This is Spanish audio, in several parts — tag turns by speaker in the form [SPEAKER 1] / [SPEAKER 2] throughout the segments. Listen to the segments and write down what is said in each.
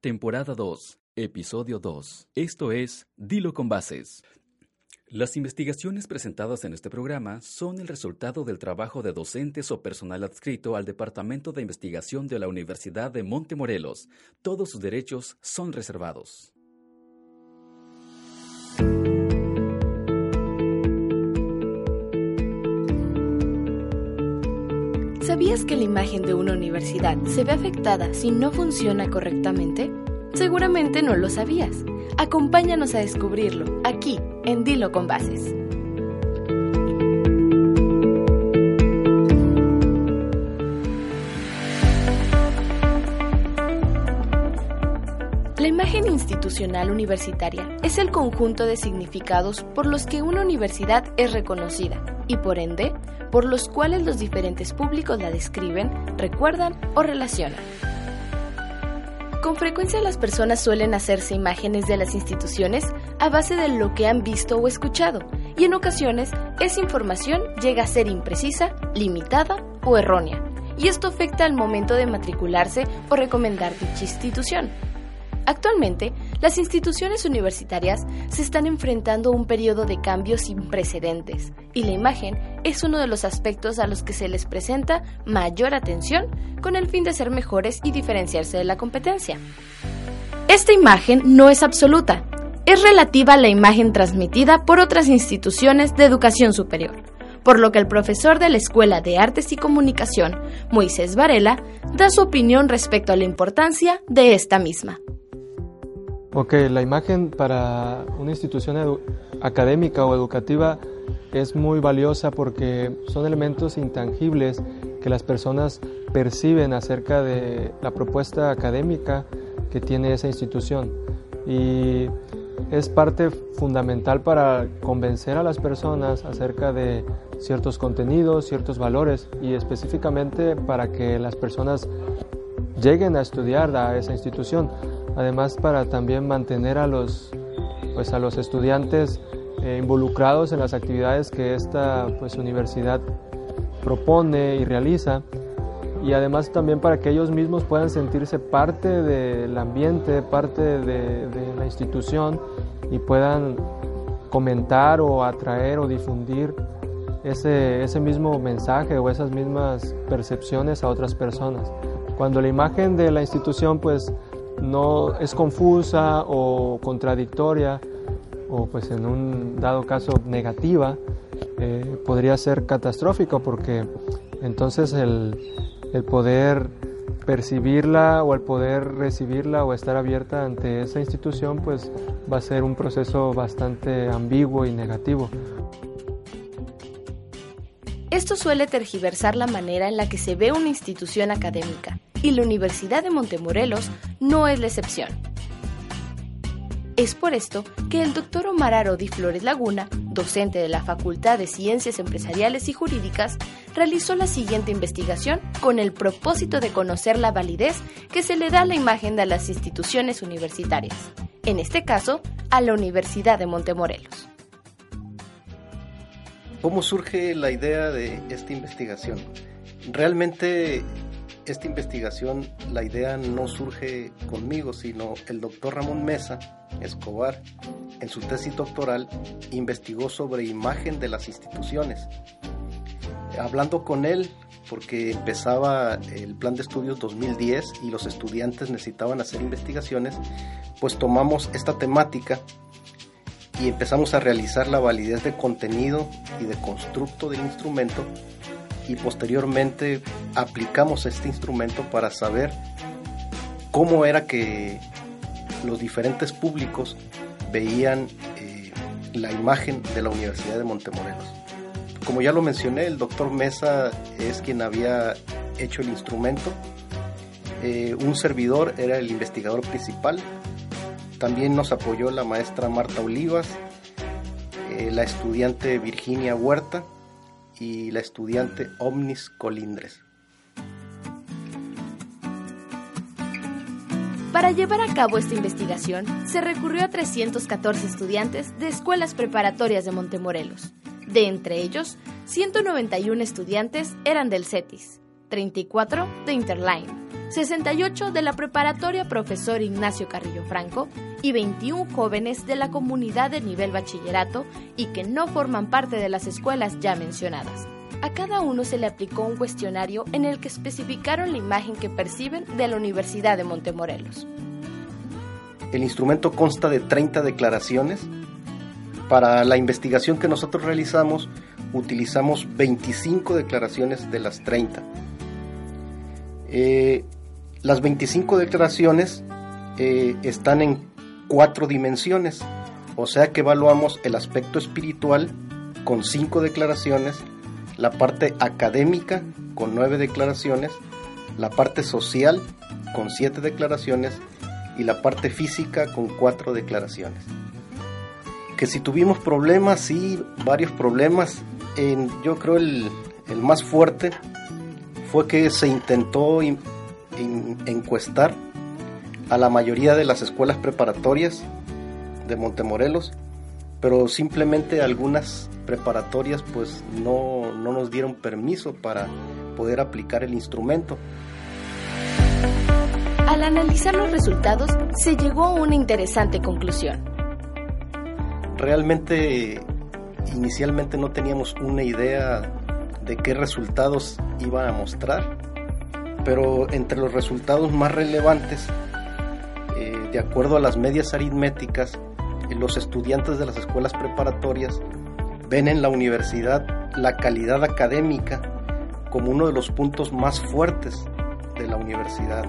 [SPEAKER 1] temporada 2, episodio 2. Esto es Dilo con bases. Las investigaciones presentadas en este programa son el resultado del trabajo de docentes o personal adscrito al Departamento de Investigación de la Universidad de Montemorelos. Todos sus derechos son reservados.
[SPEAKER 2] ¿Sabías que la imagen de una universidad se ve afectada si no funciona correctamente? Seguramente no lo sabías. Acompáñanos a descubrirlo aquí en Dilo con Bases. La imagen institucional universitaria es el conjunto de significados por los que una universidad es reconocida y por ende por los cuales los diferentes públicos la describen, recuerdan o relacionan. Con frecuencia las personas suelen hacerse imágenes de las instituciones a base de lo que han visto o escuchado, y en ocasiones esa información llega a ser imprecisa, limitada o errónea, y esto afecta al momento de matricularse o recomendar dicha institución. Actualmente, las instituciones universitarias se están enfrentando a un periodo de cambios sin precedentes y la imagen es uno de los aspectos a los que se les presenta mayor atención con el fin de ser mejores y diferenciarse de la competencia. Esta imagen no es absoluta, es relativa a la imagen transmitida por otras instituciones de educación superior, por lo que el profesor de la Escuela de Artes y Comunicación, Moisés Varela, da su opinión respecto a la importancia de esta misma.
[SPEAKER 3] Ok, la imagen para una institución académica o educativa es muy valiosa porque son elementos intangibles que las personas perciben acerca de la propuesta académica que tiene esa institución. Y es parte fundamental para convencer a las personas acerca de ciertos contenidos, ciertos valores y específicamente para que las personas lleguen a estudiar a esa institución además para también mantener a los, pues a los estudiantes eh, involucrados en las actividades que esta pues, universidad propone y realiza y además también para que ellos mismos puedan sentirse parte del ambiente, parte de, de la institución y puedan comentar o atraer o difundir ese, ese mismo mensaje o esas mismas percepciones a otras personas. Cuando la imagen de la institución pues no es confusa o contradictoria o pues en un dado caso negativa, eh, podría ser catastrófico porque entonces el, el poder percibirla o el poder recibirla o estar abierta ante esa institución pues va a ser un proceso bastante ambiguo y negativo.
[SPEAKER 2] Esto suele tergiversar la manera en la que se ve una institución académica y la Universidad de Montemorelos no es la excepción. Es por esto que el doctor Omar Arodi Flores Laguna, docente de la Facultad de Ciencias Empresariales y Jurídicas, realizó la siguiente investigación con el propósito de conocer la validez que se le da a la imagen de las instituciones universitarias, en este caso, a la Universidad de Montemorelos.
[SPEAKER 4] ¿Cómo surge la idea de esta investigación? Realmente esta investigación, la idea no surge conmigo, sino el doctor Ramón Mesa Escobar, en su tesis doctoral, investigó sobre imagen de las instituciones. Hablando con él, porque empezaba el plan de estudios 2010 y los estudiantes necesitaban hacer investigaciones, pues tomamos esta temática y empezamos a realizar la validez de contenido y de constructo del instrumento y posteriormente aplicamos este instrumento para saber cómo era que los diferentes públicos veían eh, la imagen de la Universidad de Montemorelos. Como ya lo mencioné, el doctor Mesa es quien había hecho el instrumento. Eh, un servidor era el investigador principal. También nos apoyó la maestra Marta Olivas, eh, la estudiante Virginia Huerta, y la estudiante Omnis Colindres.
[SPEAKER 2] Para llevar a cabo esta investigación, se recurrió a 314 estudiantes de escuelas preparatorias de Montemorelos. De entre ellos, 191 estudiantes eran del CETIS, 34 de Interline, 68 de la preparatoria Profesor Ignacio Carrillo Franco y 21 jóvenes de la comunidad de nivel bachillerato y que no forman parte de las escuelas ya mencionadas. A cada uno se le aplicó un cuestionario en el que especificaron la imagen que perciben de la Universidad de Montemorelos.
[SPEAKER 4] El instrumento consta de 30 declaraciones. Para la investigación que nosotros realizamos, utilizamos 25 declaraciones de las 30. Eh, las 25 declaraciones eh, están en cuatro dimensiones, o sea que evaluamos el aspecto espiritual con cinco declaraciones, la parte académica con nueve declaraciones, la parte social con siete declaraciones y la parte física con cuatro declaraciones. Que si tuvimos problemas, sí, varios problemas. Yo creo el, el más fuerte fue que se intentó encuestar a la mayoría de las escuelas preparatorias de Montemorelos, pero simplemente algunas preparatorias pues no, no nos dieron permiso para poder aplicar el instrumento.
[SPEAKER 2] Al analizar los resultados se llegó a una interesante conclusión.
[SPEAKER 4] Realmente inicialmente no teníamos una idea de qué resultados iban a mostrar pero entre los resultados más relevantes, eh, de acuerdo a las medias aritméticas, eh, los estudiantes de las escuelas preparatorias ven en la universidad la calidad académica como uno de los puntos más fuertes de la universidad.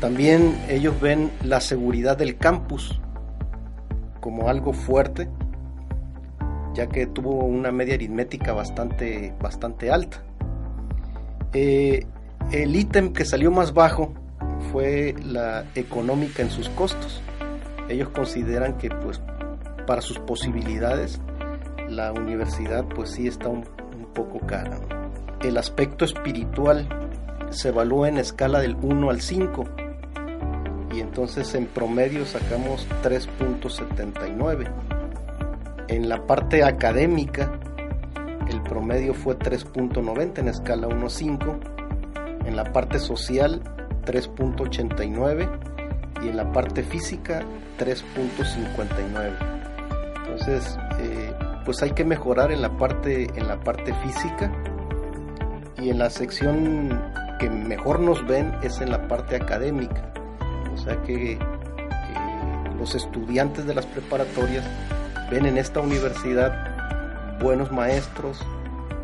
[SPEAKER 4] También ellos ven la seguridad del campus como algo fuerte, ya que tuvo una media aritmética bastante, bastante alta. Eh, el ítem que salió más bajo fue la económica en sus costos. Ellos consideran que pues para sus posibilidades la universidad pues sí está un, poco cara. El aspecto espiritual se evalúa en escala del 1 al 5 y entonces en promedio sacamos 3.79. En la parte académica el promedio fue 3.90 en escala 1 5 en la parte social 3.89 y en la parte física 3.59. Entonces, eh, pues hay que mejorar en la parte en la parte física y en la sección que mejor nos ven es en la parte académica. O sea que los estudiantes de las preparatorias ven en esta universidad buenos maestros,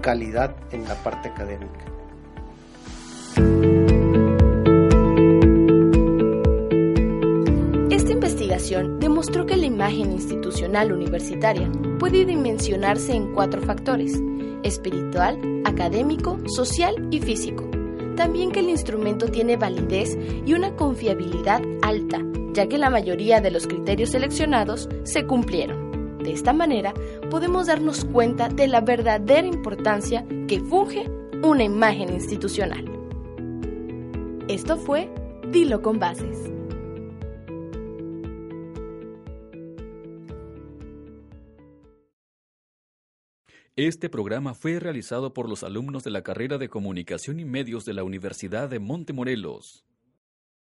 [SPEAKER 4] calidad en la parte académica.
[SPEAKER 2] Demostró que la imagen institucional universitaria puede dimensionarse en cuatro factores, espiritual, académico, social y físico. También que el instrumento tiene validez y una confiabilidad alta, ya que la mayoría de los criterios seleccionados se cumplieron. De esta manera, podemos darnos cuenta de la verdadera importancia que funge una imagen institucional. Esto fue Dilo con Bases.
[SPEAKER 1] Este programa fue realizado por los alumnos de la carrera de Comunicación y Medios de la Universidad de Montemorelos.